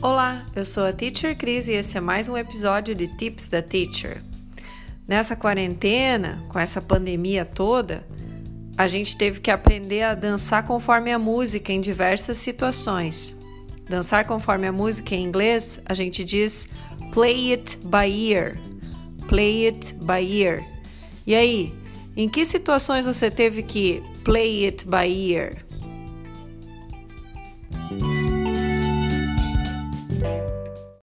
Olá, eu sou a Teacher Cris e esse é mais um episódio de Tips da Teacher. Nessa quarentena, com essa pandemia toda, a gente teve que aprender a dançar conforme a música em diversas situações. Dançar conforme a música em inglês, a gente diz play it by ear. Play it by ear. E aí, em que situações você teve que play it by ear?